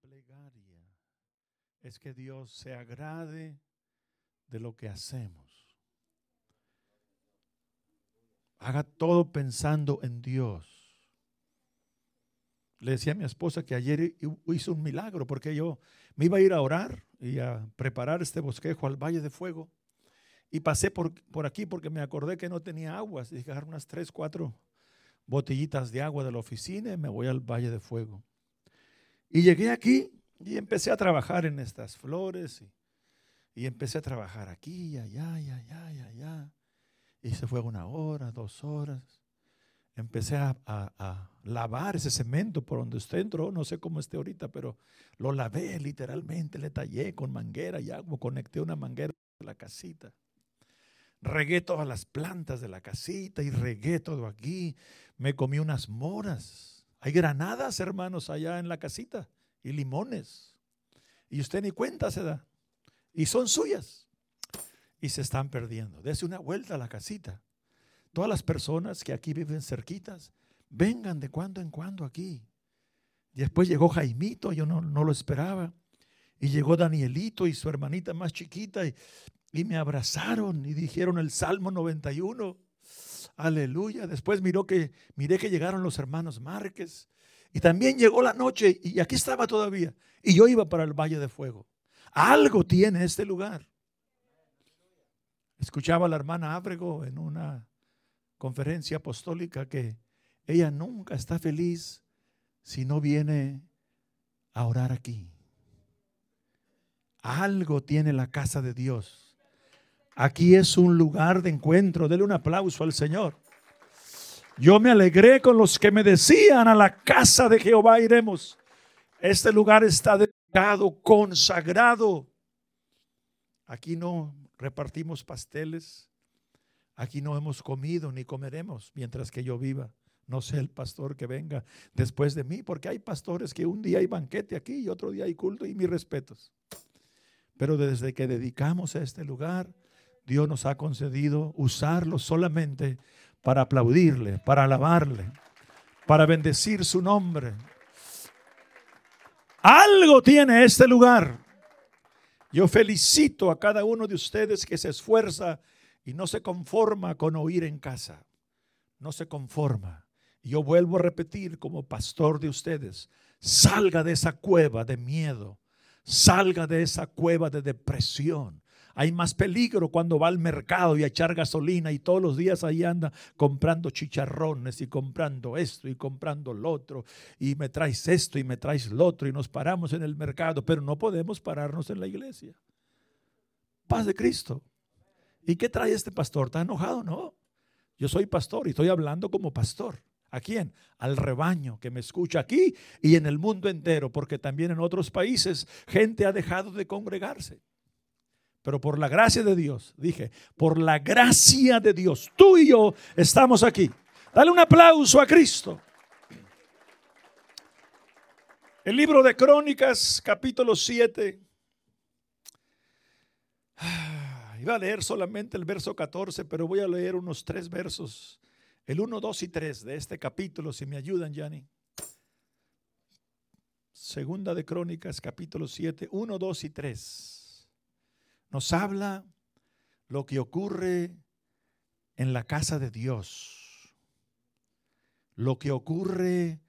plegaria es que Dios se agrade de lo que hacemos. Haga todo pensando en Dios. Le decía a mi esposa que ayer hizo un milagro porque yo me iba a ir a orar y a preparar este bosquejo al Valle de Fuego. Y pasé por, por aquí porque me acordé que no tenía aguas. Dije, unas tres, cuatro botellitas de agua de la oficina y me voy al Valle de Fuego. Y llegué aquí y empecé a trabajar en estas flores y, y empecé a trabajar aquí, allá, y allá, y allá. Y se fue una hora, dos horas. Empecé a, a, lavar ese cemento por donde usted entró, no sé cómo esté ahorita, pero lo lavé literalmente, le tallé con manguera y agua, conecté una manguera a la casita. Regué todas las plantas de la casita y regué todo aquí. Me comí unas moras. Hay granadas, hermanos, allá en la casita y limones. Y usted ni cuenta se da. Y son suyas. Y se están perdiendo. Dese una vuelta a la casita. Todas las personas que aquí viven cerquitas, vengan de cuando en cuando aquí. Después llegó Jaimito, yo no, no lo esperaba. Y llegó Danielito y su hermanita más chiquita. Y y me abrazaron y dijeron el Salmo 91. Aleluya. Después miró que, miré que llegaron los hermanos Márquez. Y también llegó la noche y aquí estaba todavía. Y yo iba para el Valle de Fuego. Algo tiene este lugar. Escuchaba a la hermana Ábrego en una conferencia apostólica que ella nunca está feliz si no viene a orar aquí. Algo tiene la casa de Dios Aquí es un lugar de encuentro. Dele un aplauso al Señor. Yo me alegré con los que me decían a la casa de Jehová iremos. Este lugar está dedicado, consagrado. Aquí no repartimos pasteles. Aquí no hemos comido ni comeremos mientras que yo viva. No sé el pastor que venga después de mí, porque hay pastores que un día hay banquete aquí y otro día hay culto y mis respetos. Pero desde que dedicamos a este lugar, Dios nos ha concedido usarlo solamente para aplaudirle, para alabarle, para bendecir su nombre. Algo tiene este lugar. Yo felicito a cada uno de ustedes que se esfuerza y no se conforma con oír en casa. No se conforma. Yo vuelvo a repetir como pastor de ustedes, salga de esa cueva de miedo, salga de esa cueva de depresión, hay más peligro cuando va al mercado y a echar gasolina y todos los días ahí anda comprando chicharrones y comprando esto y comprando lo otro y me traes esto y me traes lo otro y nos paramos en el mercado, pero no podemos pararnos en la iglesia. Paz de Cristo. ¿Y qué trae este pastor? ¿Está enojado? No. Yo soy pastor y estoy hablando como pastor. ¿A quién? Al rebaño que me escucha aquí y en el mundo entero, porque también en otros países gente ha dejado de congregarse. Pero por la gracia de Dios, dije, por la gracia de Dios, tú y yo estamos aquí. Dale un aplauso a Cristo. El libro de Crónicas, capítulo 7. Ah, iba a leer solamente el verso 14, pero voy a leer unos tres versos. El 1, 2 y 3 de este capítulo, si me ayudan, Yanni. Segunda de Crónicas, capítulo 7, 1, 2 y 3 nos habla lo que ocurre en la casa de Dios, lo que ocurre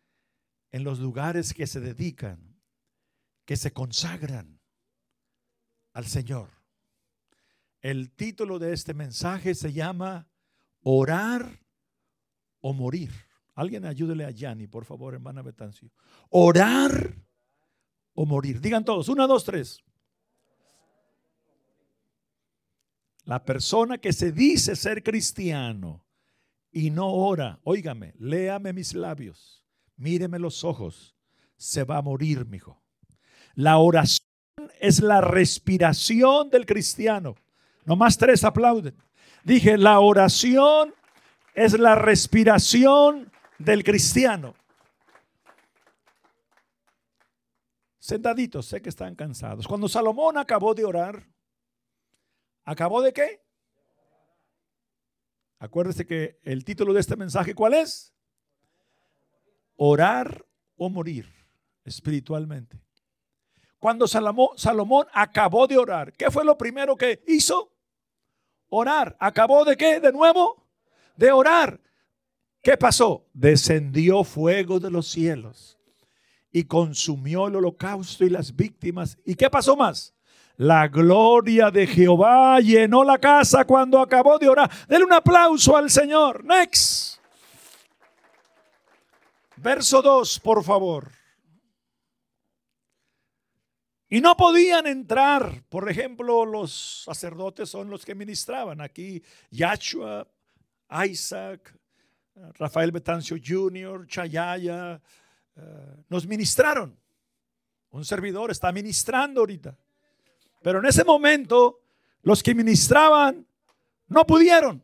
en los lugares que se dedican, que se consagran al Señor. El título de este mensaje se llama Orar o morir. Alguien ayúdele a Yanni, por favor, hermana Betancio. Orar o morir. Digan todos, una, dos, tres. La persona que se dice ser cristiano y no ora, óigame, léame mis labios, míreme los ojos, se va a morir, mijo. La oración es la respiración del cristiano. Nomás tres aplauden. Dije, la oración es la respiración del cristiano. Sentaditos, sé que están cansados. Cuando Salomón acabó de orar, ¿Acabó de qué? Acuérdese que el título de este mensaje, ¿cuál es? Orar o morir espiritualmente. cuando Salomón, acabó de orar, ¿qué fue lo primero que hizo? Orar. ¿Acabó de qué? De nuevo, de orar. ¿Qué pasó? Descendió fuego de los cielos y consumió el holocausto y las víctimas. ¿Y qué pasó más? La gloria de Jehová llenó la casa cuando acabó de orar. Denle un aplauso al Señor. Next. Verso 2, por favor. Y no podían entrar, por ejemplo, los sacerdotes son los que ministraban. Aquí Yahshua, Isaac, Rafael Betancio Jr., Chayaya, eh, nos ministraron. Un servidor está ministrando ahorita. Pero en ese momento, los que ministraban no pudieron.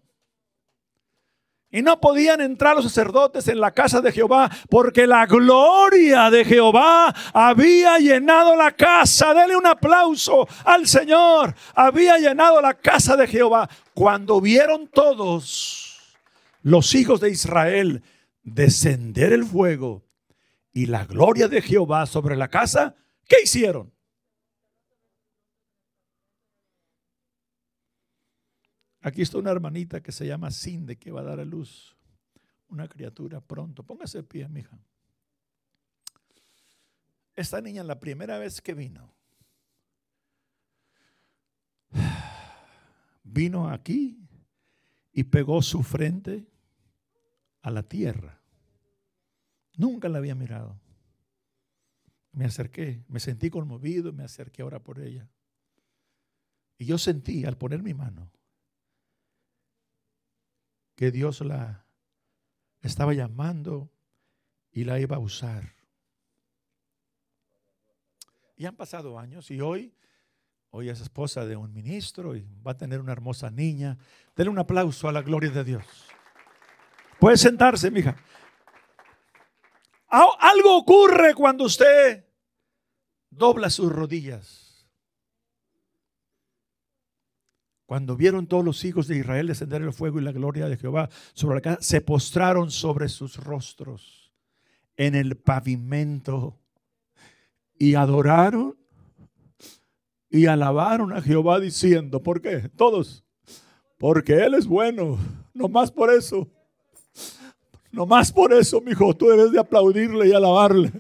Y no podían entrar los sacerdotes en la casa de Jehová porque la gloria de Jehová había llenado la casa. Dele un aplauso al Señor. Había llenado la casa de Jehová. Cuando vieron todos los hijos de Israel descender el fuego y la gloria de Jehová sobre la casa, ¿qué hicieron? Aquí está una hermanita que se llama Cinde que va a dar a luz una criatura pronto. Póngase de pie, mija. Esta niña la primera vez que vino, vino aquí y pegó su frente a la tierra. Nunca la había mirado. Me acerqué, me sentí conmovido, me acerqué ahora por ella. Y yo sentí al poner mi mano que Dios la estaba llamando y la iba a usar. Y han pasado años y hoy, hoy es esposa de un ministro y va a tener una hermosa niña. Denle un aplauso a la gloria de Dios. Puede sentarse, mija. Algo ocurre cuando usted dobla sus rodillas. Cuando vieron todos los hijos de Israel descender el fuego y la gloria de Jehová sobre la casa, se postraron sobre sus rostros en el pavimento y adoraron y alabaron a Jehová diciendo, ¿por qué? Todos, porque Él es bueno, no más por eso. No más por eso, mi hijo, tú debes de aplaudirle y alabarle.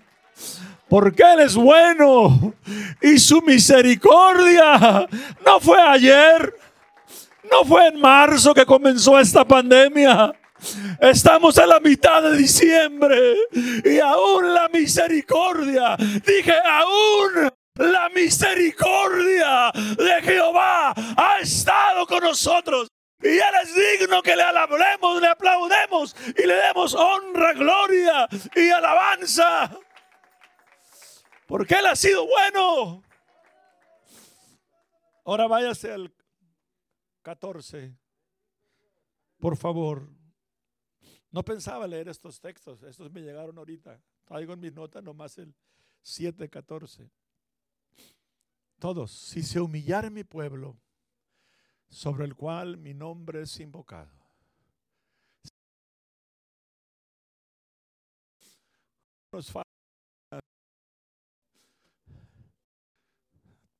Porque Él es bueno y su misericordia no fue ayer, no fue en marzo que comenzó esta pandemia. Estamos en la mitad de diciembre y aún la misericordia, dije aún la misericordia de Jehová ha estado con nosotros. Y Él es digno que le alabemos, le aplaudemos y le demos honra, gloria y alabanza. Porque Él ha sido bueno. Ahora váyase al 14. Por favor. No pensaba leer estos textos. Estos me llegaron ahorita. Traigo en mi nota nomás el 7.14. Todos. Si se humillara mi pueblo, sobre el cual mi nombre es invocado.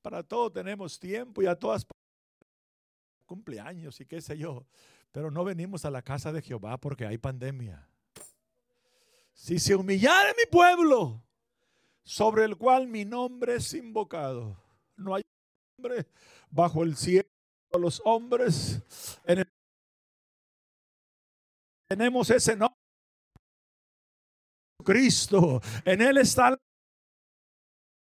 Para todo tenemos tiempo y a todas cumpleaños y qué sé yo, pero no venimos a la casa de Jehová porque hay pandemia. Si se humillara mi pueblo, sobre el cual mi nombre es invocado, no hay nombre bajo el cielo los hombres tenemos ese nombre Cristo en él está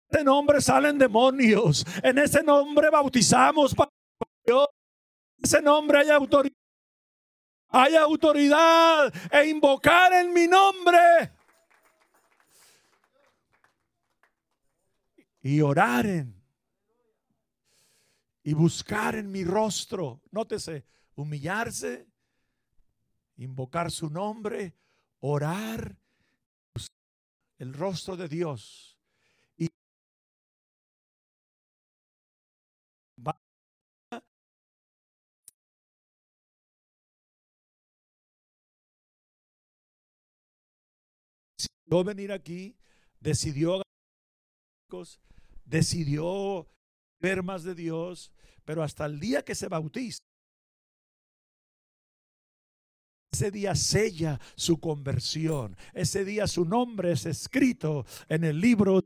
ese nombre salen demonios en ese nombre bautizamos para Dios ese nombre hay autoridad. Hay autoridad e invocar en mi nombre. Y orar en. Y buscar en mi rostro. Nótese, humillarse, invocar su nombre, orar, el rostro de Dios decidió venir aquí, decidió decidió ver más de Dios, pero hasta el día que se bautiza, ese día sella su conversión. Ese día su nombre es escrito en el libro.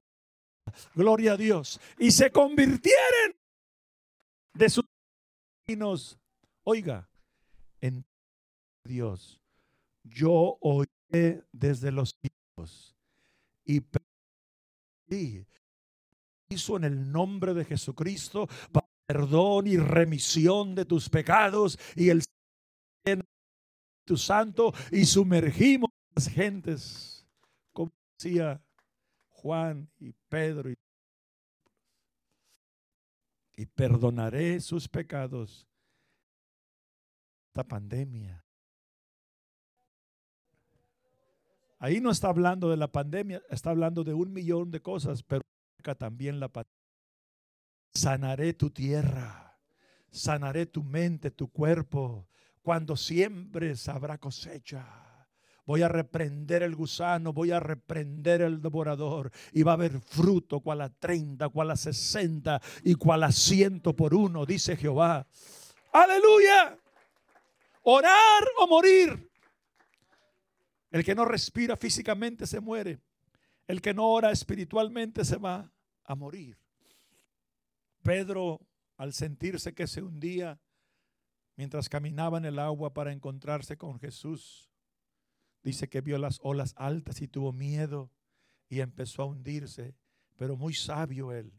Gloria a Dios. Y se convirtieron de sus caminos. Oiga, en Dios, yo oí desde los cielos y hizo en el nombre de Jesucristo perdón y remisión de tus pecados y el tu Santo y sumergimos las gentes como decía Juan y Pedro y, y perdonaré sus pecados. Esta pandemia Ahí no está hablando de la pandemia, está hablando de un millón de cosas, pero también la pandemia. Sanaré tu tierra, sanaré tu mente, tu cuerpo. Cuando siembres habrá cosecha. Voy a reprender el gusano, voy a reprender el devorador y va a haber fruto cual a 30, cual a 60 y cual a ciento por uno, dice Jehová. Aleluya. Orar o morir. El que no respira físicamente se muere. El que no ora espiritualmente se va a morir. Pedro, al sentirse que se hundía, mientras caminaba en el agua para encontrarse con Jesús, dice que vio las olas altas y tuvo miedo y empezó a hundirse. Pero muy sabio él,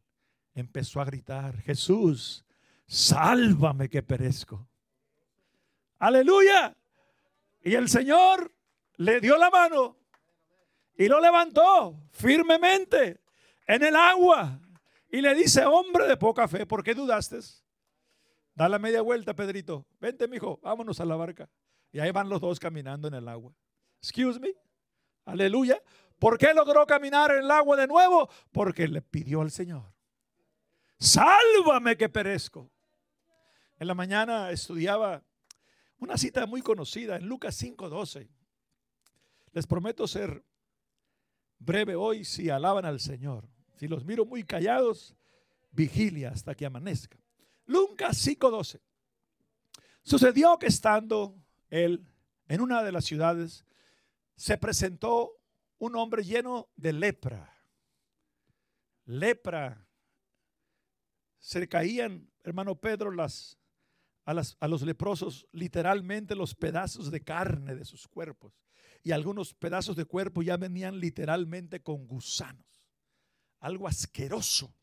empezó a gritar, Jesús, sálvame que perezco. Aleluya. Y el Señor le dio la mano y lo levantó firmemente en el agua. Y le dice, hombre de poca fe, ¿por qué dudaste? Da la media vuelta, Pedrito. Vente, mijo, vámonos a la barca. Y ahí van los dos caminando en el agua. Excuse me. Aleluya. ¿Por qué logró caminar en el agua de nuevo? Porque le pidió al Señor. Sálvame que perezco. En la mañana estudiaba una cita muy conocida en Lucas 5:12. Les prometo ser breve hoy si alaban al Señor. Si los miro muy callados, vigilia hasta que amanezca. Lucas 5:12. Sucedió que estando él en una de las ciudades, se presentó un hombre lleno de lepra. Lepra. Se caían, hermano Pedro, las, a, las, a los leprosos literalmente los pedazos de carne de sus cuerpos y algunos pedazos de cuerpo ya venían literalmente con gusanos. Algo asqueroso.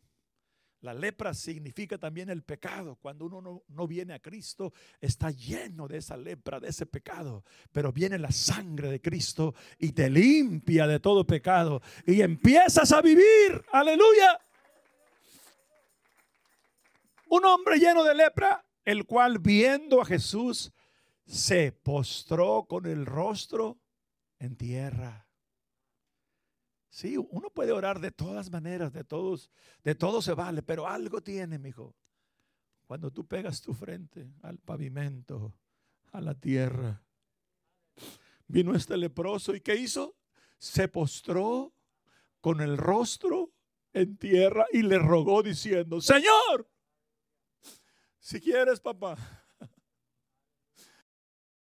La lepra significa también el pecado. Cuando uno no, viene a Cristo, está lleno de esa lepra, de ese pecado. Pero viene la sangre de Cristo y te limpia de todo pecado. Y empiezas a vivir. Aleluya. Un hombre lleno de lepra, el cual viendo a Jesús, se postró con el rostro en tierra. Sí, uno puede orar de todas maneras, de todos, de todo se vale, pero algo tiene, mi hijo. Cuando tú pegas tu frente al pavimento, a la tierra. Vino este leproso y ¿qué hizo? Se postró con el rostro en tierra y le rogó diciendo, Señor, si quieres, papá,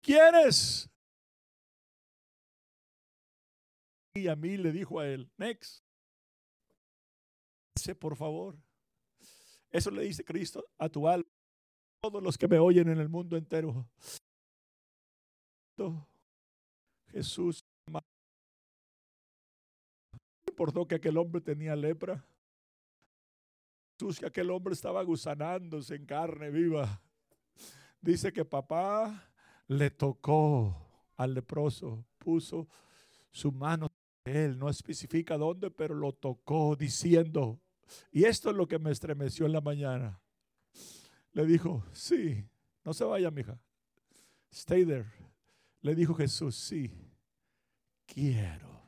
quieres, y a mí le dijo a él, next, dice por favor. Eso le dice Cristo a tu alma, todos los que me oyen en el mundo entero. Jesús no importó que aquel hombre tenía lepra. Jesús que aquel hombre estaba gusanándose en carne viva. Dice que papá le tocó al leproso, puso su mano él no especifica dónde, pero lo tocó diciendo, y esto es lo que me estremeció en la mañana. Le dijo, sí, no se vaya, mija. Stay there. Le dijo Jesús, sí, quiero.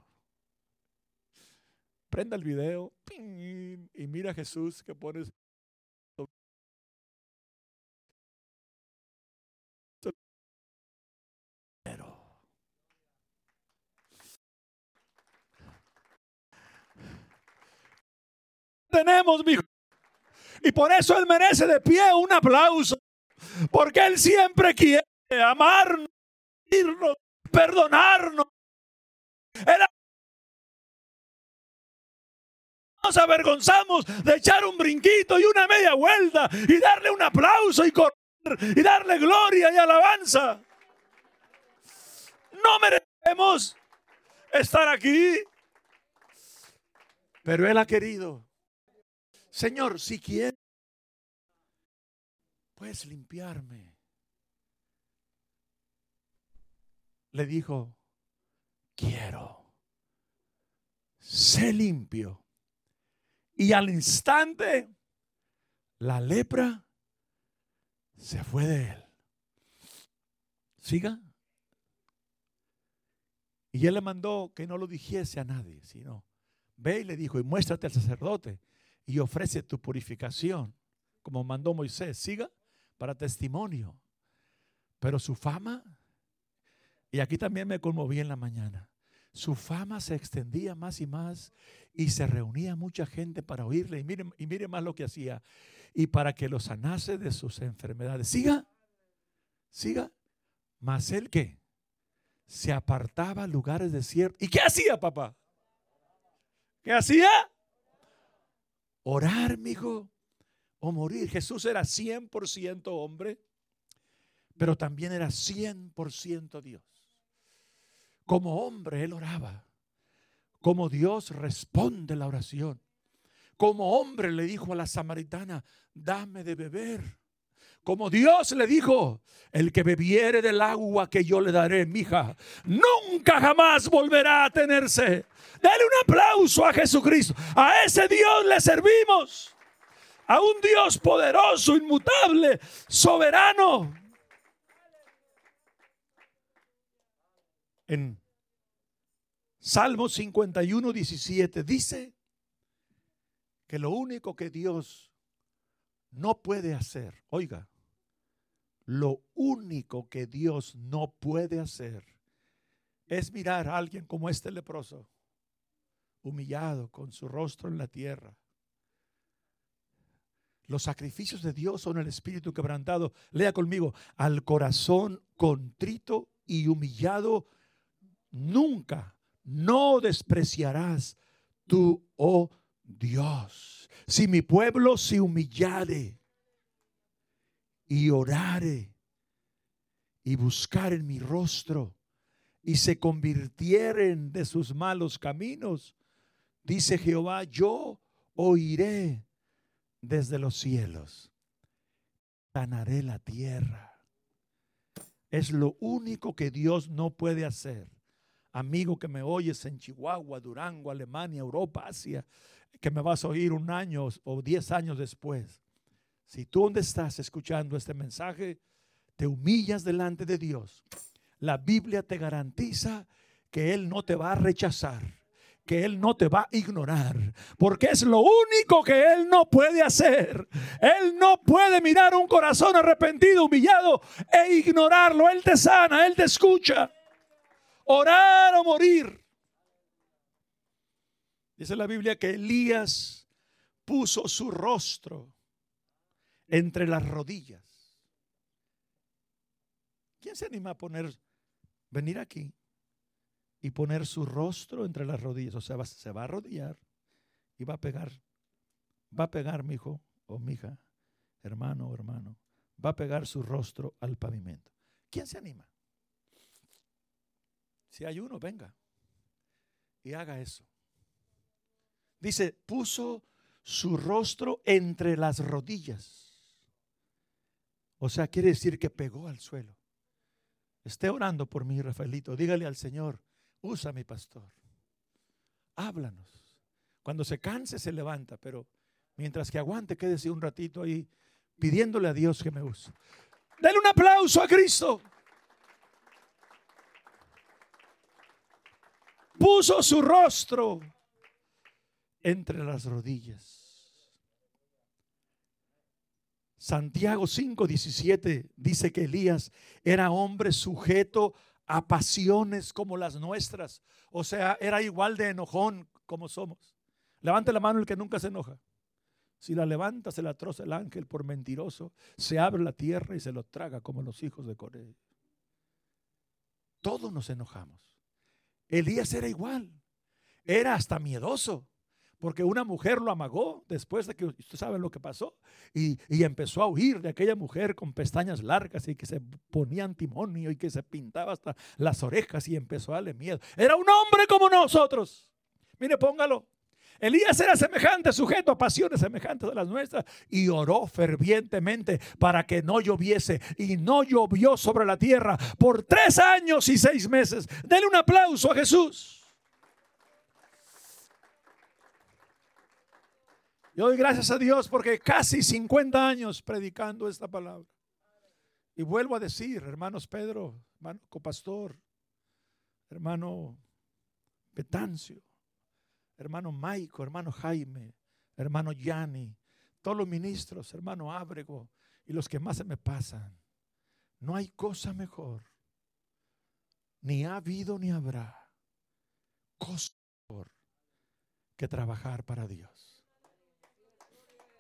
Prenda el video y mira a Jesús que pones tenemos, mi Y por eso Él merece de pie un aplauso. Porque Él siempre quiere amarnos, perdonarnos. Él nos avergonzamos de echar un brinquito y una media vuelta y darle un aplauso y correr y darle gloria y alabanza. No merecemos estar aquí, pero Él ha querido. Señor, si quieres, puedes limpiarme. Le dijo, quiero, sé limpio. Y al instante, la lepra se fue de él. Siga. Y él le mandó que no lo dijese a nadie, sino ve y le dijo, y muéstrate al sacerdote y ofrece tu purificación, como mandó Moisés. Siga para testimonio. Pero su fama, y aquí también me conmoví en la mañana, su fama se extendía más y más y se reunía mucha gente para oírle. Y mire, y mire más lo que hacía. Y para que lo sanase de sus enfermedades. Siga, siga. Mas él que se apartaba a lugares desiertos. ¿Y qué hacía, papá? ¿Qué hacía? Orar, hijo, o morir. Jesús era 100% hombre, pero también era 100% Dios. Como hombre, él oraba. Como Dios responde la oración. Como hombre le dijo a la samaritana, dame de beber. Como Dios le dijo, el que bebiere del agua que yo le daré, mija, nunca jamás volverá a tenerse. Dale un aplauso a Jesucristo. A ese Dios le servimos. A un Dios poderoso, inmutable, soberano. en Salmo 51, 17 dice que lo único que Dios no puede hacer, oiga, lo único que Dios no puede hacer es mirar a alguien como este leproso, humillado, con su rostro en la tierra. Los sacrificios de Dios son el espíritu quebrantado. Lea conmigo, al corazón contrito y humillado nunca, no despreciarás tú, oh Dios. Si mi pueblo se humillare y orare y buscar en mi rostro y se convirtieren de sus malos caminos, dice Jehová, yo oiré desde los cielos, sanaré la tierra. Es lo único que Dios no puede hacer amigo que me oyes en Chihuahua, Durango, Alemania, Europa, Asia, que me vas a oír un año o diez años después. Si tú donde estás escuchando este mensaje, te humillas delante de Dios, la Biblia te garantiza que Él no te va a rechazar, que Él no te va a ignorar, porque es lo único que Él no puede hacer. Él no puede mirar un corazón arrepentido, humillado e ignorarlo. Él te sana, Él te escucha orar o morir. Dice la Biblia que Elías puso su rostro entre las rodillas. ¿Quién se anima a poner, venir aquí y poner su rostro entre las rodillas? O sea, se va a arrodillar y va a pegar, va a pegar mi hijo o mi hija, hermano o hermano, va a pegar su rostro al pavimento. ¿Quién se anima? Si hay uno, venga y haga eso. Dice, puso su rostro entre las rodillas. O sea, quiere decir que pegó al suelo. Esté orando por mí, Rafaelito. Dígale al Señor, usa mi pastor. Háblanos. Cuando se canse, se levanta, pero mientras que aguante, quédese un ratito ahí pidiéndole a Dios que me use. Dale un aplauso a Cristo. puso su rostro entre las rodillas. Santiago 5:17 dice que Elías era hombre sujeto a pasiones como las nuestras. O sea, era igual de enojón como somos. Levante la mano el que nunca se enoja. Si la levanta, se la troza el ángel por mentiroso. Se abre la tierra y se lo traga como los hijos de Corea. Todos nos enojamos. Elías era igual. Era hasta miedoso. Porque una mujer lo amagó después de que usted sabe lo que pasó. Y, y, empezó a huir de aquella mujer con pestañas largas y que se ponía antimonio y que se pintaba hasta las orejas y empezó a darle miedo. Era un hombre como nosotros. Mire, póngalo. Elías era semejante, sujeto a pasiones semejantes a las nuestras, y oró fervientemente para que no lloviese, y no llovió sobre la tierra por tres años y seis meses. Denle un aplauso a Jesús. Yo doy gracias a Dios porque casi 50 años predicando esta palabra. Y vuelvo a decir, hermanos Pedro, hermano copastor, hermano Betancio, hermano Maico, hermano Jaime, hermano Yanni, todos los ministros, hermano Ábrego y los que más se me pasan. No hay cosa mejor, ni ha habido ni habrá cosa mejor que trabajar para Dios.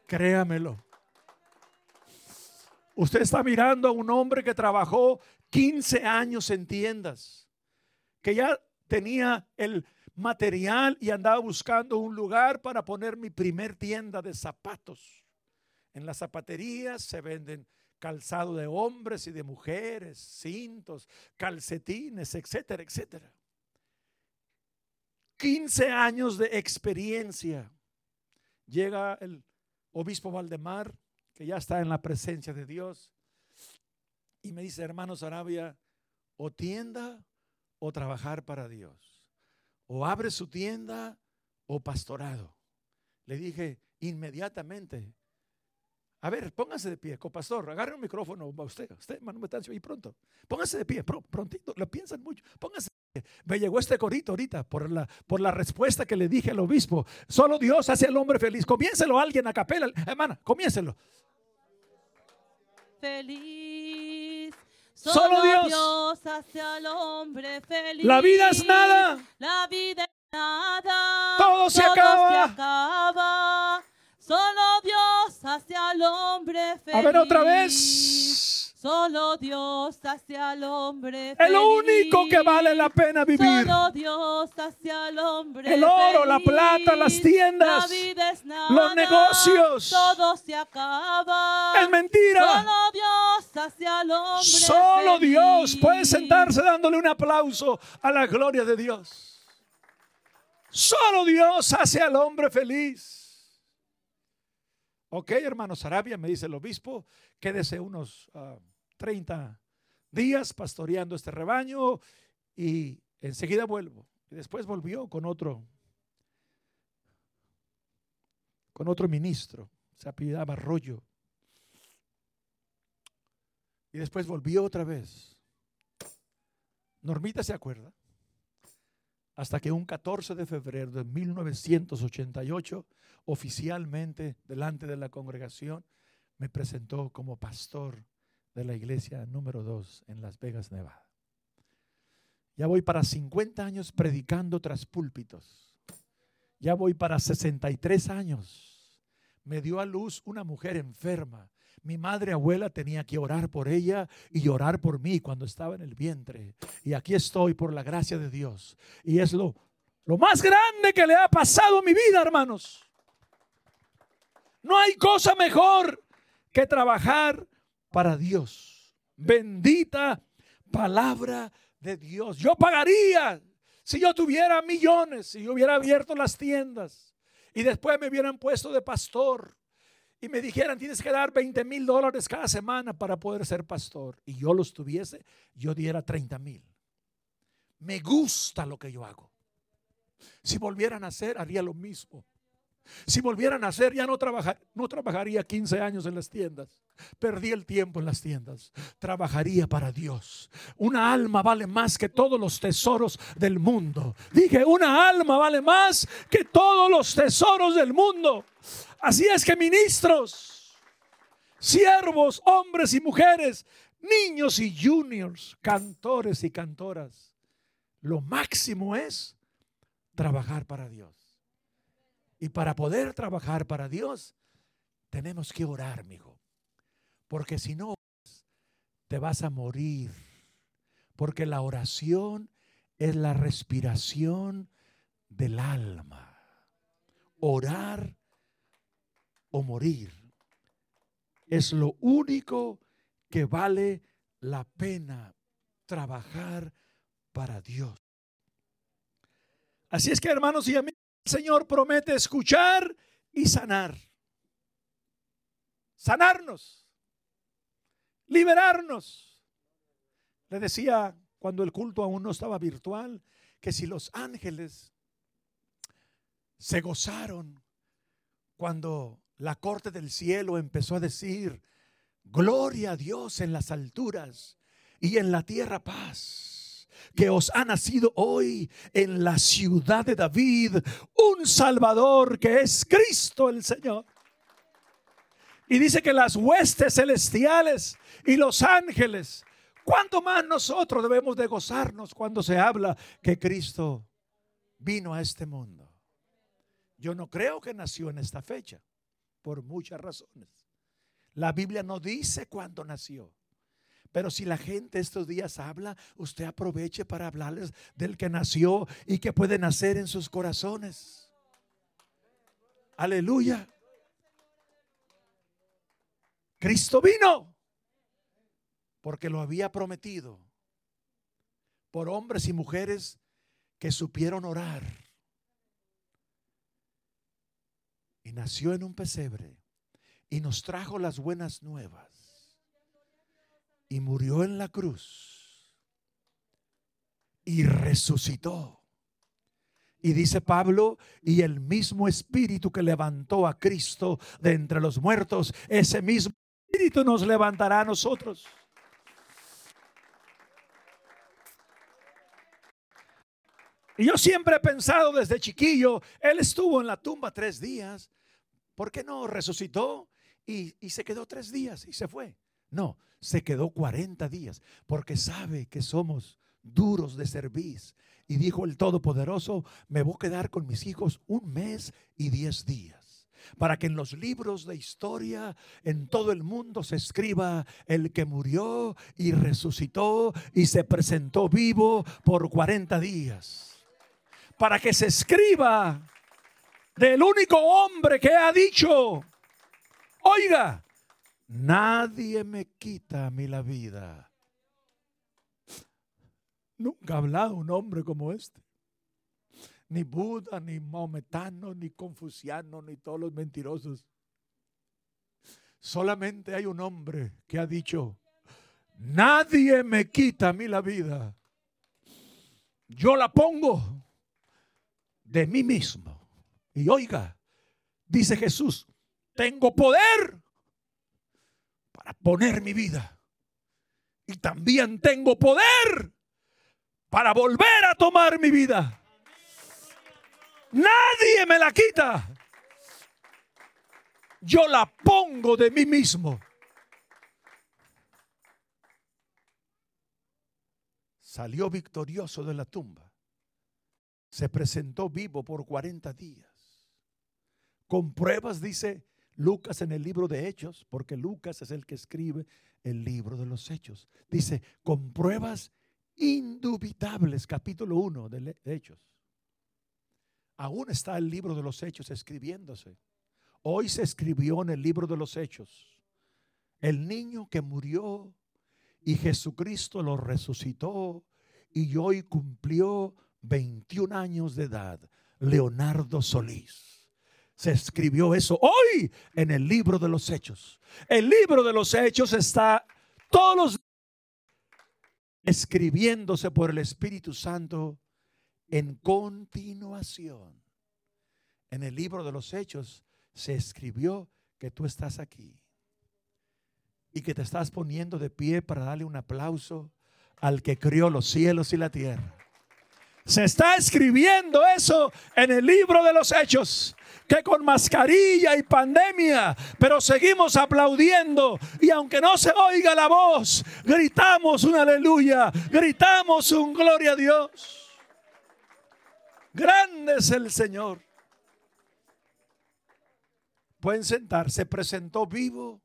Créamelo. Usted está mirando a un hombre que trabajó 15 años en tiendas, que ya tenía el material y andaba buscando un lugar para poner mi primer tienda de zapatos. En las zapaterías se venden calzado de hombres y de mujeres, cintos, calcetines, etcétera, etcétera. 15 años de experiencia. Llega el obispo Valdemar, que ya está en la presencia de Dios, y me dice, hermanos Arabia, o tienda o trabajar para Dios o abre su tienda o pastorado. Le dije inmediatamente, a ver, póngase de pie, copastor, agarre un micrófono a usted, usted, hermano Metancio, y pronto, póngase de pie, prontito, lo piensan mucho, póngase de pie. Me llegó este corito ahorita por la, por la respuesta que le dije al obispo. Solo Dios hace al hombre feliz. Comiénselo alguien a capela, hermana, comiénselo. Feliz Solo Dios. hace al hombre feliz. La vida es nada. La vida es nada. Todo se acaba. acaba. Solo Dios hace al hombre feliz. A ver otra vez. Solo Dios hace al hombre feliz. El único que vale la pena vivir. Solo Dios hace al hombre El oro, la plata, las tiendas, la vida es nada, los negocios. Todo se acaba. Es mentira. Solo Dios hace al hombre Solo feliz. Dios puede sentarse dándole un aplauso a la gloria de Dios. Solo Dios hace al hombre feliz. Ok, hermanos Arabia, me dice el obispo, quédese unos 30 días pastoreando este rebaño y enseguida vuelvo. Y después volvió con otro, con otro ministro, se apellidaba Arroyo. Y después volvió otra vez. Normita se acuerda. Hasta que un 14 de febrero de 1988, oficialmente delante de la congregación, me presentó como pastor de la iglesia número 2 en Las Vegas, Nevada. Ya voy para 50 años predicando tras púlpitos. Ya voy para 63 años. Me dio a luz una mujer enferma. Mi madre abuela tenía que orar por ella y orar por mí cuando estaba en el vientre. Y aquí estoy por la gracia de Dios. Y es lo, lo más grande que le ha pasado a mi vida, hermanos. No hay cosa mejor que trabajar para Dios. Bendita palabra de Dios. Yo pagaría si yo tuviera millones, si yo hubiera abierto las tiendas y después me hubieran puesto de pastor y me dijeran tienes que dar 20 mil dólares cada semana para poder ser pastor y yo los tuviese, yo diera 30 mil. Me gusta lo que yo hago. Si volvieran a hacer, haría lo mismo. Si volvieran a hacer, ya no, trabajar, no trabajaría 15 años en las tiendas. Perdí el tiempo en las tiendas. Trabajaría para Dios. Una alma vale más que todos los tesoros del mundo. Dije, una alma vale más que todos los tesoros del mundo. Así es que ministros, siervos, hombres y mujeres, niños y juniors, cantores y cantoras, lo máximo es trabajar para Dios. Y para poder trabajar para Dios, tenemos que orar, amigo. Porque si no, te vas a morir. Porque la oración es la respiración del alma. Orar o morir es lo único que vale la pena trabajar para Dios. Así es que hermanos y amigos, Señor promete escuchar y sanar. Sanarnos, liberarnos. Le decía cuando el culto aún no estaba virtual, que si los ángeles se gozaron cuando la corte del cielo empezó a decir, gloria a Dios en las alturas y en la tierra paz, que os ha nacido hoy en la ciudad de David un Salvador que es Cristo el Señor. Y dice que las huestes celestiales y los ángeles, ¿cuánto más nosotros debemos de gozarnos cuando se habla que Cristo vino a este mundo? Yo no creo que nació en esta fecha, por muchas razones. La Biblia no dice cuándo nació. Pero si la gente estos días habla, usted aproveche para hablarles del que nació y que puede nacer en sus corazones. Aleluya. Cristo vino porque lo había prometido por hombres y mujeres que supieron orar. Y nació en un pesebre y nos trajo las buenas nuevas. Y murió en la cruz. Y resucitó. Y dice Pablo, y el mismo espíritu que levantó a Cristo de entre los muertos, ese mismo espíritu nos levantará a nosotros. Y yo siempre he pensado desde chiquillo, él estuvo en la tumba tres días, ¿por qué no resucitó y, se quedó tres días y se fue? No, se quedó 40 días porque sabe que somos duros de servir. Y dijo el Todopoderoso, me voy a quedar con mis hijos un mes y diez días. Para que en los libros de historia en todo el mundo se escriba el que murió y resucitó y se presentó vivo por 40 días. Para que se escriba del único hombre que ha dicho, oiga, nadie me quita a mí la vida. Nunca ha hablado un hombre como este. Ni Buda, ni Maometano, ni Confuciano, ni todos los mentirosos. Solamente hay un hombre que ha dicho, nadie me quita a mí la vida. Yo la pongo de mí mismo. Y oiga, dice Jesús, tengo poder para poner mi vida. Y también tengo poder para volver a tomar mi vida. Nadie me la quita. Yo la pongo de mí mismo. Salió victorioso de la tumba. Se presentó vivo por 40 días. Con pruebas, dice Lucas en el libro de Hechos, porque Lucas es el que escribe el libro de los Hechos. Dice, con pruebas indubitables, capítulo 1 de Hechos. Aún está el libro de los Hechos escribiéndose. Hoy se escribió en el libro de los Hechos. El niño que murió y Jesucristo lo resucitó y hoy cumplió 21 años de edad. Leonardo Solís. Se escribió eso hoy en el libro de los Hechos. El libro de los Hechos está todos los escribiéndose por el Espíritu Santo en continuación. En el libro de los Hechos se escribió que tú estás aquí y que te estás poniendo de pie para darle un aplauso al que crió los cielos y la tierra. Se está escribiendo eso en el libro de los Hechos que con mascarilla y pandemia, pero seguimos aplaudiendo y aunque no se oiga la voz, gritamos un aleluya, gritamos un gloria a Dios. Grande es el Señor. pueden sentar, se presentó vivo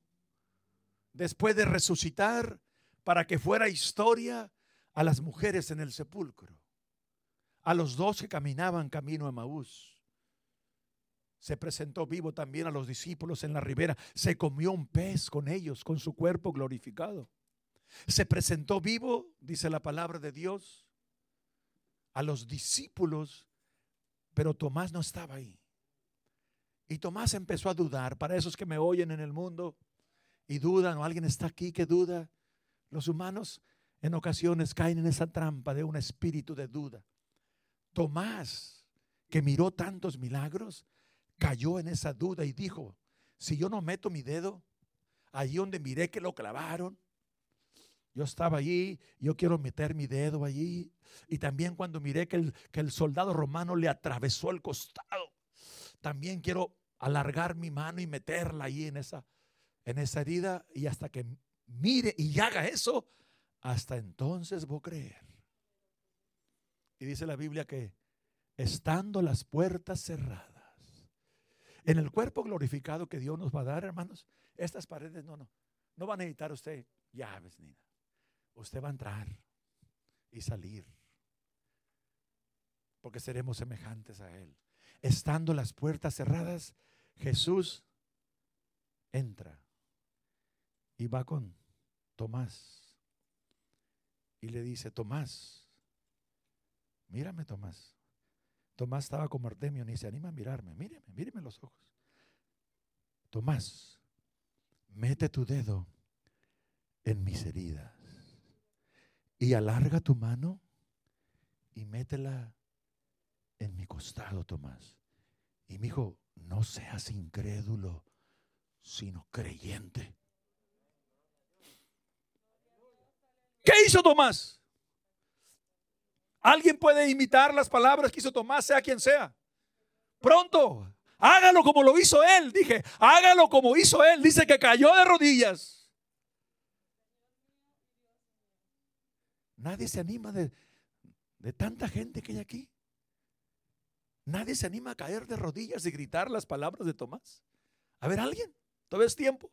después de resucitar para que fuera historia a las mujeres en el sepulcro, a los dos que caminaban camino a Maús. Se presentó vivo también a los discípulos en la ribera, se comió un pez con ellos, con su cuerpo glorificado. Se presentó vivo, dice la palabra de Dios, a los discípulos, pero Tomás no estaba ahí. Y Tomás empezó a dudar, para esos que me oyen en el mundo y dudan, o alguien está aquí que duda, los humanos en ocasiones caen en esa trampa de un espíritu de duda. Tomás, que miró tantos milagros, cayó en esa duda y dijo, si yo no meto mi dedo, allí donde miré que lo clavaron, yo estaba allí, yo quiero meter mi dedo allí. Y también cuando miré que el, que el soldado romano le atravesó el costado, también quiero alargar mi mano y meterla ahí en esa, en esa herida. Y hasta que mire y haga eso, hasta entonces voy a creer. Y dice la Biblia que estando las puertas cerradas, en el cuerpo glorificado que Dios nos va a dar, hermanos, estas paredes no, no, no van a necesitar usted llaves ni. Usted va a entrar y salir, porque seremos semejantes a Él. Estando las puertas cerradas, Jesús entra y va con Tomás y le dice, Tomás, mírame Tomás. Tomás estaba como Artemio, ni se anima a mirarme. Míreme, míreme los ojos. Tomás, mete tu dedo en mis heridas y alarga tu mano y métela en mi costado, Tomás. Y me dijo, no seas incrédulo, sino creyente. ¿Qué hizo Tomás? ¿Alguien puede imitar las palabras que hizo Tomás, sea quien sea? Pronto, hágalo como lo hizo él. Dije, hágalo como hizo él. Dice que cayó de rodillas Nadie se anima de, tanta gente que hay aquí. Nadie se anima a caer de rodillas y gritar las palabras de Tomás. A ver, alguien, todavía es tiempo.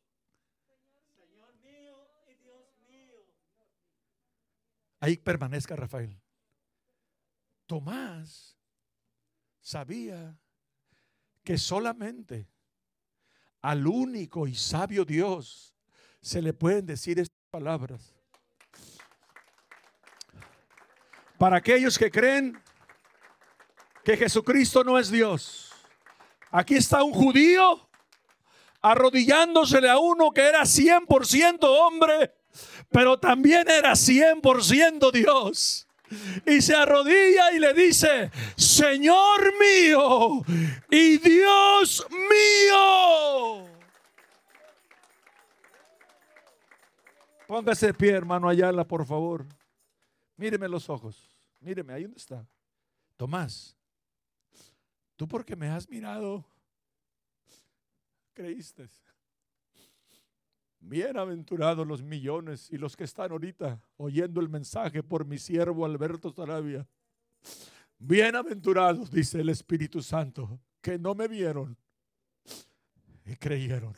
Ahí permanezca Rafael. Tomás sabía que solamente al único y sabio Dios se le pueden decir estas palabras. Para aquellos que creen que Jesucristo no es Dios. Aquí está un judío arrodillándosele a uno que era 100% hombre, pero también era 100% Dios. Y se arrodilla y le dice, Señor mío y Dios mío. Póngase de pie, hermano Ayala, por favor. Míreme los ojos. Míreme, ahí donde está. Tomás, tú porque me has mirado, creíste. Bienaventurados los millones y los que están ahorita oyendo el mensaje por mi siervo Alberto Sarabia. Bienaventurados, dice el Espíritu Santo, que no me vieron y creyeron.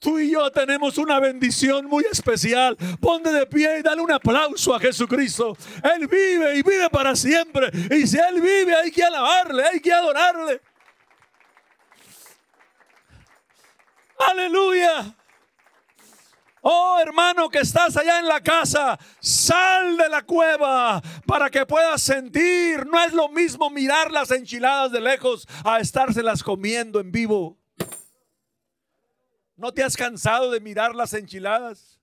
Tú y yo tenemos una bendición muy especial. Ponte de pie y dale un aplauso a Jesucristo. Él vive y vive para siempre. Y si Él vive hay que alabarle, hay que adorarle. Aleluya. Oh hermano que estás allá en la casa, sal de la cueva para que puedas sentir. No es lo mismo mirar las enchiladas de lejos a estárselas comiendo en vivo. ¿No te has cansado de mirar las enchiladas?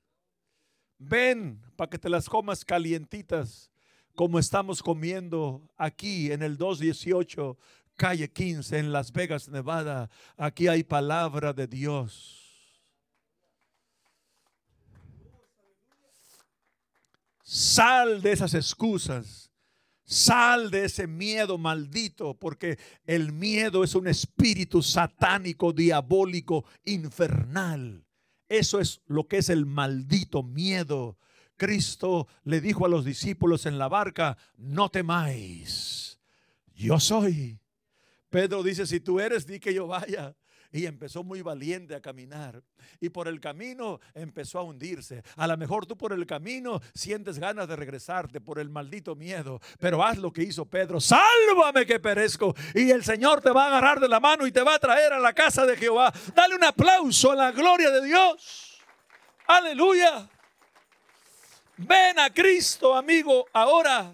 Ven para que te las comas calientitas, como estamos comiendo aquí en el 218, calle 15, en Las Vegas, Nevada. Aquí hay palabra de Dios. Sal de esas excusas Sal de ese miedo maldito, porque el miedo es un espíritu satánico, diabólico, infernal. Eso es lo que es el maldito miedo. Cristo le dijo a los discípulos en la barca, no temáis, yo soy. Pedro dice, si tú eres, di que yo vaya. Y empezó muy valiente a caminar. Y por el camino empezó a hundirse. A lo mejor tú por el camino sientes ganas de regresarte por el maldito miedo. Pero haz lo que hizo Pedro. Sálvame que perezco. Y el Señor te va a agarrar de la mano y te va a traer a la casa de Jehová. Dale un aplauso a la gloria de Dios. Aleluya. Ven a Cristo, amigo, ahora.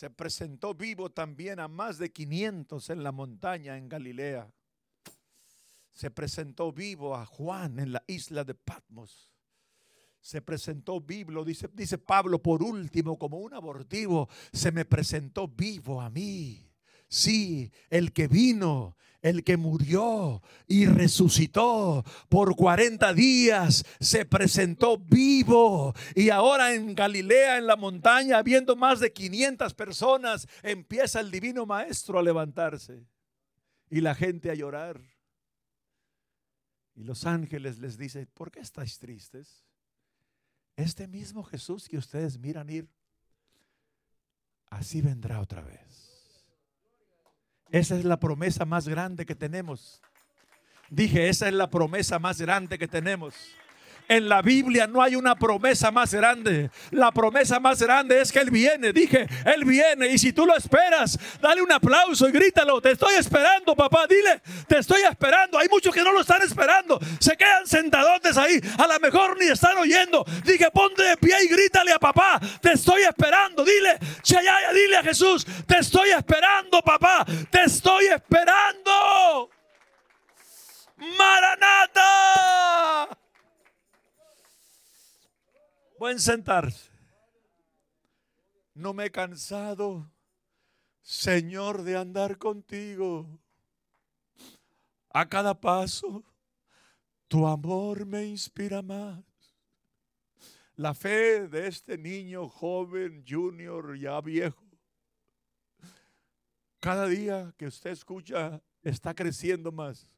Se presentó vivo también a más de 500 en la montaña en Galilea. Se presentó vivo a Juan en la isla de Patmos. Se presentó vivo, dice, dice Pablo por último, como un abortivo, se me presentó vivo a mí. Sí, el que vino, el que murió y resucitó por 40 días, se presentó vivo. Y ahora en Galilea, en la montaña, viendo más de 500 personas, empieza el divino maestro a levantarse y la gente a llorar. Y los ángeles les dicen, ¿por qué estáis tristes? Este mismo Jesús que ustedes miran ir, así vendrá otra vez. Esa es la promesa más grande que tenemos. Dije, esa es la promesa más grande que tenemos. En la Biblia no hay una promesa más grande. La promesa más grande es que Él viene. Dije, Él viene. Y si tú lo esperas, dale un aplauso y grítalo. Te estoy esperando, papá. Dile, te estoy esperando. Hay muchos que no lo están esperando. Se quedan sentadotes ahí. A lo mejor ni están oyendo. Dije, ponte de pie y grítale a papá. Te estoy esperando. Dile, Chayaya, dile a Jesús, te estoy esperando, papá. Te estoy esperando. Maranata. Pueden sentarse. No me he cansado, Señor, de andar contigo. A cada paso, tu amor me inspira más. La fe de este niño joven, junior, ya viejo. Cada día que usted escucha está creciendo más.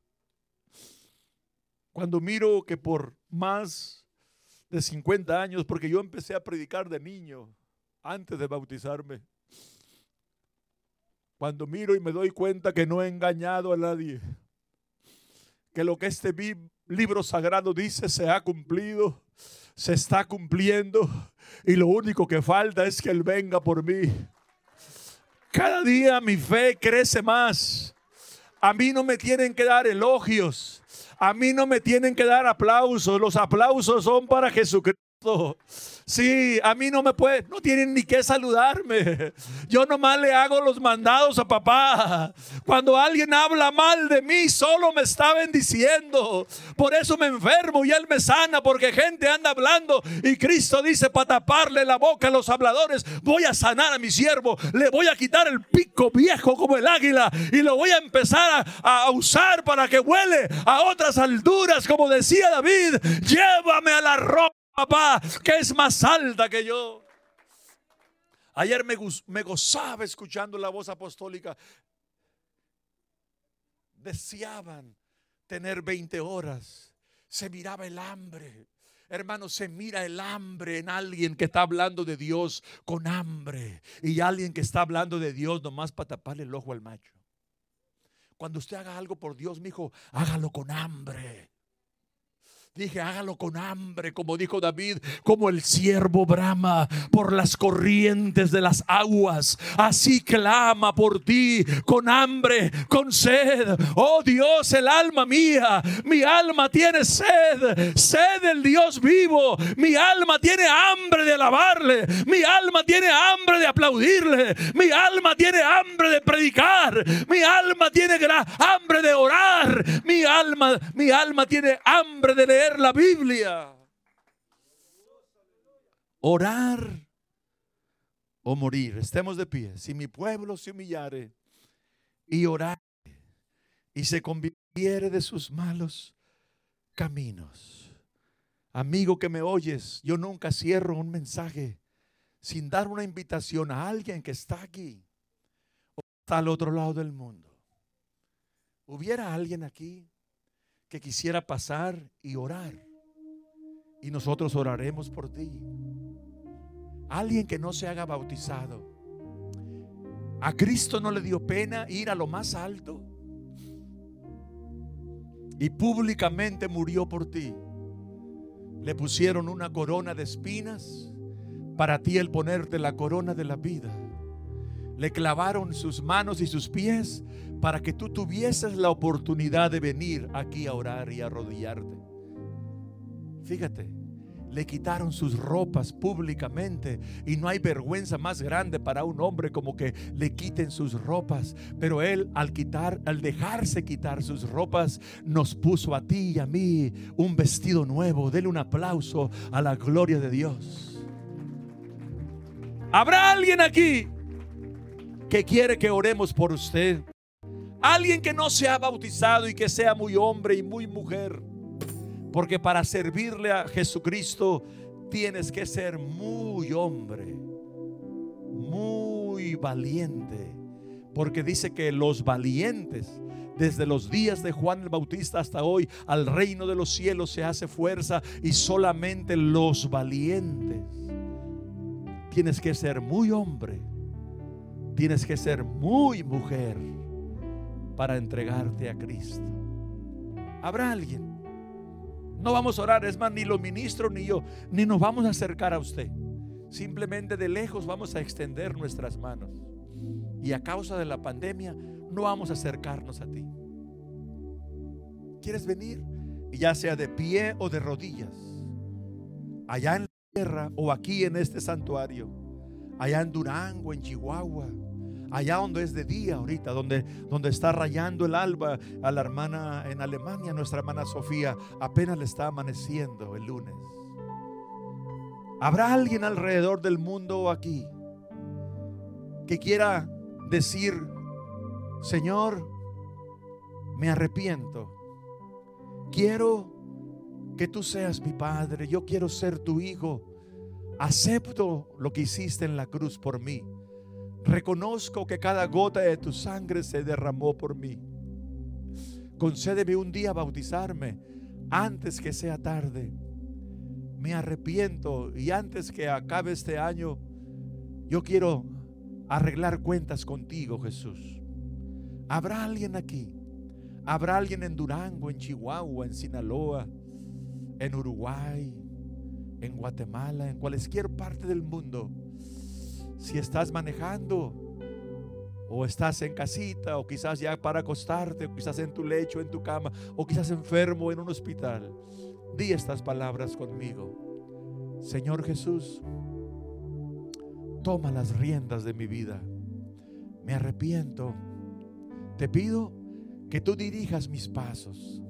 Cuando miro que por más de 50 años, porque yo empecé a predicar de niño, antes de bautizarme. Cuando miro y me doy cuenta que no he engañado a nadie, que lo que este libro sagrado dice se ha cumplido, se está cumpliendo, y lo único que falta es que Él venga por mí. Cada día mi fe crece más. A mí no me tienen que dar elogios. A mí no me tienen que dar aplausos, los aplausos son para Jesucristo. Sí, a mí no me puede, no tienen ni que saludarme. Yo nomás le hago los mandados a papá. Cuando alguien habla mal de mí, solo me está bendiciendo. Por eso me enfermo y él me sana, porque gente anda hablando y Cristo dice para taparle la boca a los habladores, voy a sanar a mi siervo, le voy a quitar el pico viejo como el águila y lo voy a empezar a, a usar para que huele a otras alturas, como decía David, llévame a la ropa papá, que es más alta que yo. Ayer me, me gozaba escuchando la voz apostólica. Deseaban tener 20 horas. Se miraba el hambre. Hermano, se mira el hambre en alguien que está hablando de Dios con hambre. Y alguien que está hablando de Dios nomás para taparle el ojo al macho. Cuando usted haga algo por Dios, mi hijo, hágalo con hambre. Dije, hágalo con hambre, como dijo David, como el siervo brama por las corrientes de las aguas. Así clama por ti, con hambre, con sed. Oh Dios, el alma mía, mi alma tiene sed, sed del Dios vivo. Mi alma tiene hambre de alabarle, mi alma tiene hambre de aplaudirle, mi alma tiene hambre de predicar, mi alma tiene hambre de orar, mi alma, mi alma tiene hambre de leer la Biblia. Orar o morir. Estemos de pie. Si mi pueblo se humillare y orar y se convirtiere de sus malos caminos. Amigo que me oyes, yo nunca cierro un mensaje sin dar una invitación a alguien que está aquí o está al otro lado del mundo. ¿Hubiera alguien aquí que quisiera pasar y orar. Y nosotros oraremos por ti. Alguien que no se haga bautizado. A Cristo no le dio pena ir a lo más alto. y públicamente murió por ti. Le pusieron una corona de espinas para ti el ponerte la corona de la vida. Le clavaron sus manos y sus pies para que tú tuvieses la oportunidad de venir aquí a orar y a arrodillarte. Fíjate, le quitaron sus ropas públicamente y no hay vergüenza más grande para un hombre como que le quiten sus ropas, pero él al quitar, al dejarse quitar sus ropas, nos puso a ti y a mí un vestido nuevo. Dele un aplauso a la gloria de Dios. ¿Habrá alguien aquí que quiere que oremos por usted? Alguien que no se ha bautizado y que sea muy hombre y muy mujer. Porque para servirle a Jesucristo tienes que ser muy hombre, muy valiente. Porque dice que los valientes, desde los días de Juan el Bautista hasta hoy, al reino de los cielos se hace fuerza y solamente los valientes. Tienes que ser muy hombre, tienes que ser muy mujer para entregarte a Cristo. ¿Habrá alguien? No vamos a orar, es más, ni los ministros ni yo, ni nos vamos a acercar a usted. Simplemente de lejos vamos a extender nuestras manos. Y a causa de la pandemia no vamos a acercarnos a ti. ¿Quieres venir? Ya sea de pie o de rodillas. Allá en la tierra o aquí en este santuario. Allá en Durango, en Chihuahua allá donde es de día ahorita, donde, donde está rayando el alba a la hermana en Alemania, nuestra hermana Sofía, apenas le está amaneciendo el lunes. ¿Habrá alguien alrededor del mundo aquí que quiera decir, Señor, me arrepiento? Quiero que tú seas mi Padre, yo quiero ser tu Hijo. Acepto lo que hiciste en la cruz por mí. Reconozco que cada gota de tu sangre se derramó por mí. Concédeme un día bautizarme antes que sea tarde. Me arrepiento y antes que acabe este año, yo quiero arreglar cuentas contigo, Jesús. ¿Habrá alguien aquí? ¿Habrá alguien en Durango, en Chihuahua, en Sinaloa, en Uruguay, en Guatemala, en cualquier parte del mundo? Si estás manejando o estás en casita o quizás ya para acostarte o quizás en tu lecho, en tu cama o quizás enfermo en un hospital, di estas palabras conmigo. Señor Jesús, toma las riendas de mi vida. Me arrepiento. Te pido que tú dirijas mis pasos.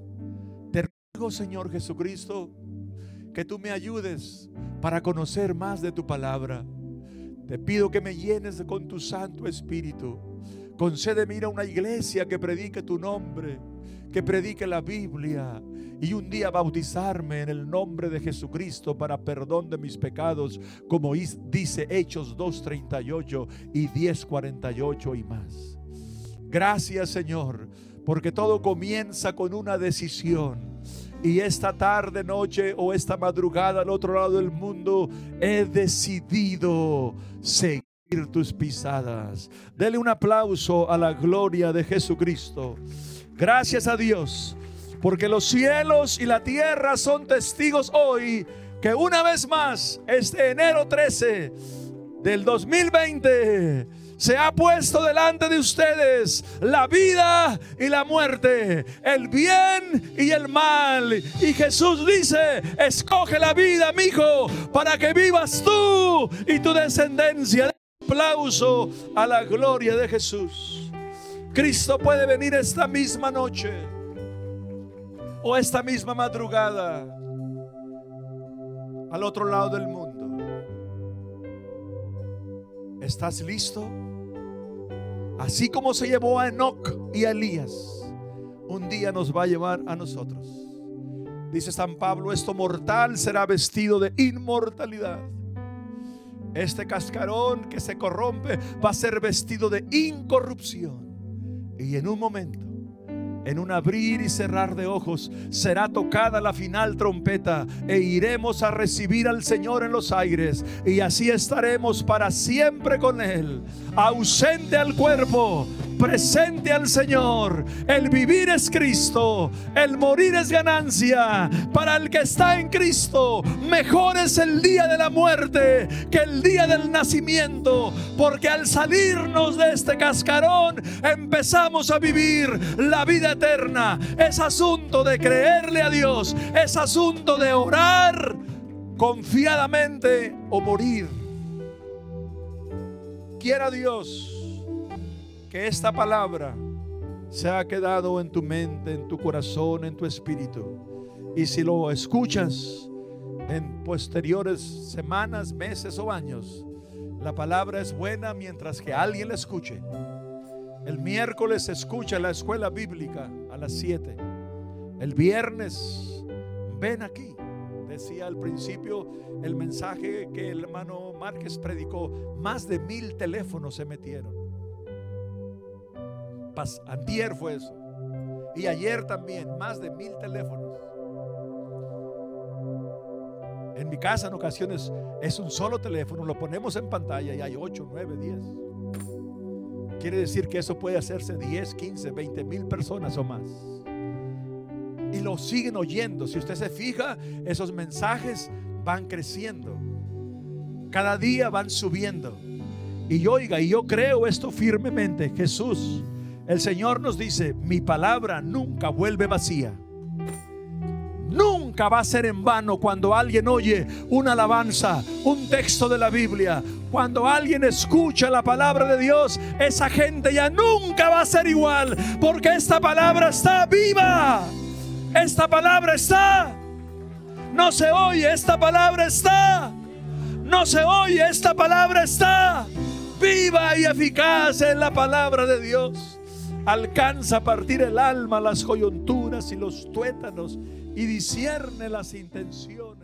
Te ruego, Señor Jesucristo, que tú me ayudes para conocer más de tu palabra te pido que me llenes con tu Santo Espíritu. Concédeme ir a una iglesia que predique tu nombre, que predique la Biblia y un día bautizarme en el nombre de Jesucristo para perdón de mis pecados, como dice Hechos 2.38 y 10.48 y más. Gracias Señor, porque todo comienza con una decisión y esta tarde, noche o esta madrugada al otro lado del mundo, he decidido seguir tus pisadas. Dele un aplauso a la gloria de Jesucristo. Gracias a Dios, porque los cielos y la tierra son testigos hoy que una vez más, este enero 13 del 2020, se ha puesto delante de ustedes la vida y la muerte, el bien y el mal. Y Jesús dice, escoge la vida, mi hijo, para que vivas tú y tu descendencia. aplauso a la gloria de Jesús. Cristo puede venir esta misma noche o esta misma madrugada al otro lado del mundo. ¿Estás listo? Así como se llevó a Enoch y a Elías, un día nos va a llevar a nosotros. Dice San Pablo, esto mortal será vestido de inmortalidad. Este cascarón que se corrompe va a ser vestido de incorrupción. Y en un momento en un abrir y cerrar de ojos será tocada la final trompeta e iremos a recibir al Señor en los aires y así estaremos para siempre con Él, ausente al cuerpo, presente al Señor. El vivir es Cristo, el morir es ganancia. Para el que está en Cristo, mejor es el día de la muerte que el día del nacimiento, porque al salirnos de este cascarón empezamos a vivir la vida eterna. Es asunto de creerle a Dios, es asunto de orar confiadamente o morir. Quiera Dios que esta palabra se ha quedado en tu mente, en tu corazón, en tu espíritu. Y si lo escuchas en posteriores semanas, meses o años, la palabra es buena mientras que alguien la escuche. El miércoles escucha la escuela bíblica a las 7. El viernes, ven aquí. Decía al principio el mensaje que el hermano Márquez predicó. Más de mil teléfonos se metieron. Antier fue eso. Y ayer también, más de mil teléfonos. En mi casa en ocasiones es un solo teléfono, lo ponemos en pantalla y hay 8, 9, 10. Quiere decir que eso puede hacerse 10, 15, 20 mil personas o más. Y lo siguen oyendo. Si usted se fija, esos mensajes van creciendo. Cada día van subiendo. Y yo oiga, y yo creo esto firmemente. Jesús, el Señor nos dice, mi palabra nunca vuelve vacía. Nunca va a ser en vano cuando alguien oye una alabanza, un texto de la Biblia. Cuando alguien escucha la palabra de Dios, esa gente ya nunca va a ser igual. Porque esta palabra está viva. Esta palabra está. No se oye, esta palabra está. No se oye, esta palabra está. Viva y eficaz en la palabra de Dios. Alcanza a partir el alma, las coyunturas y los tuétanos y discierne las intenciones.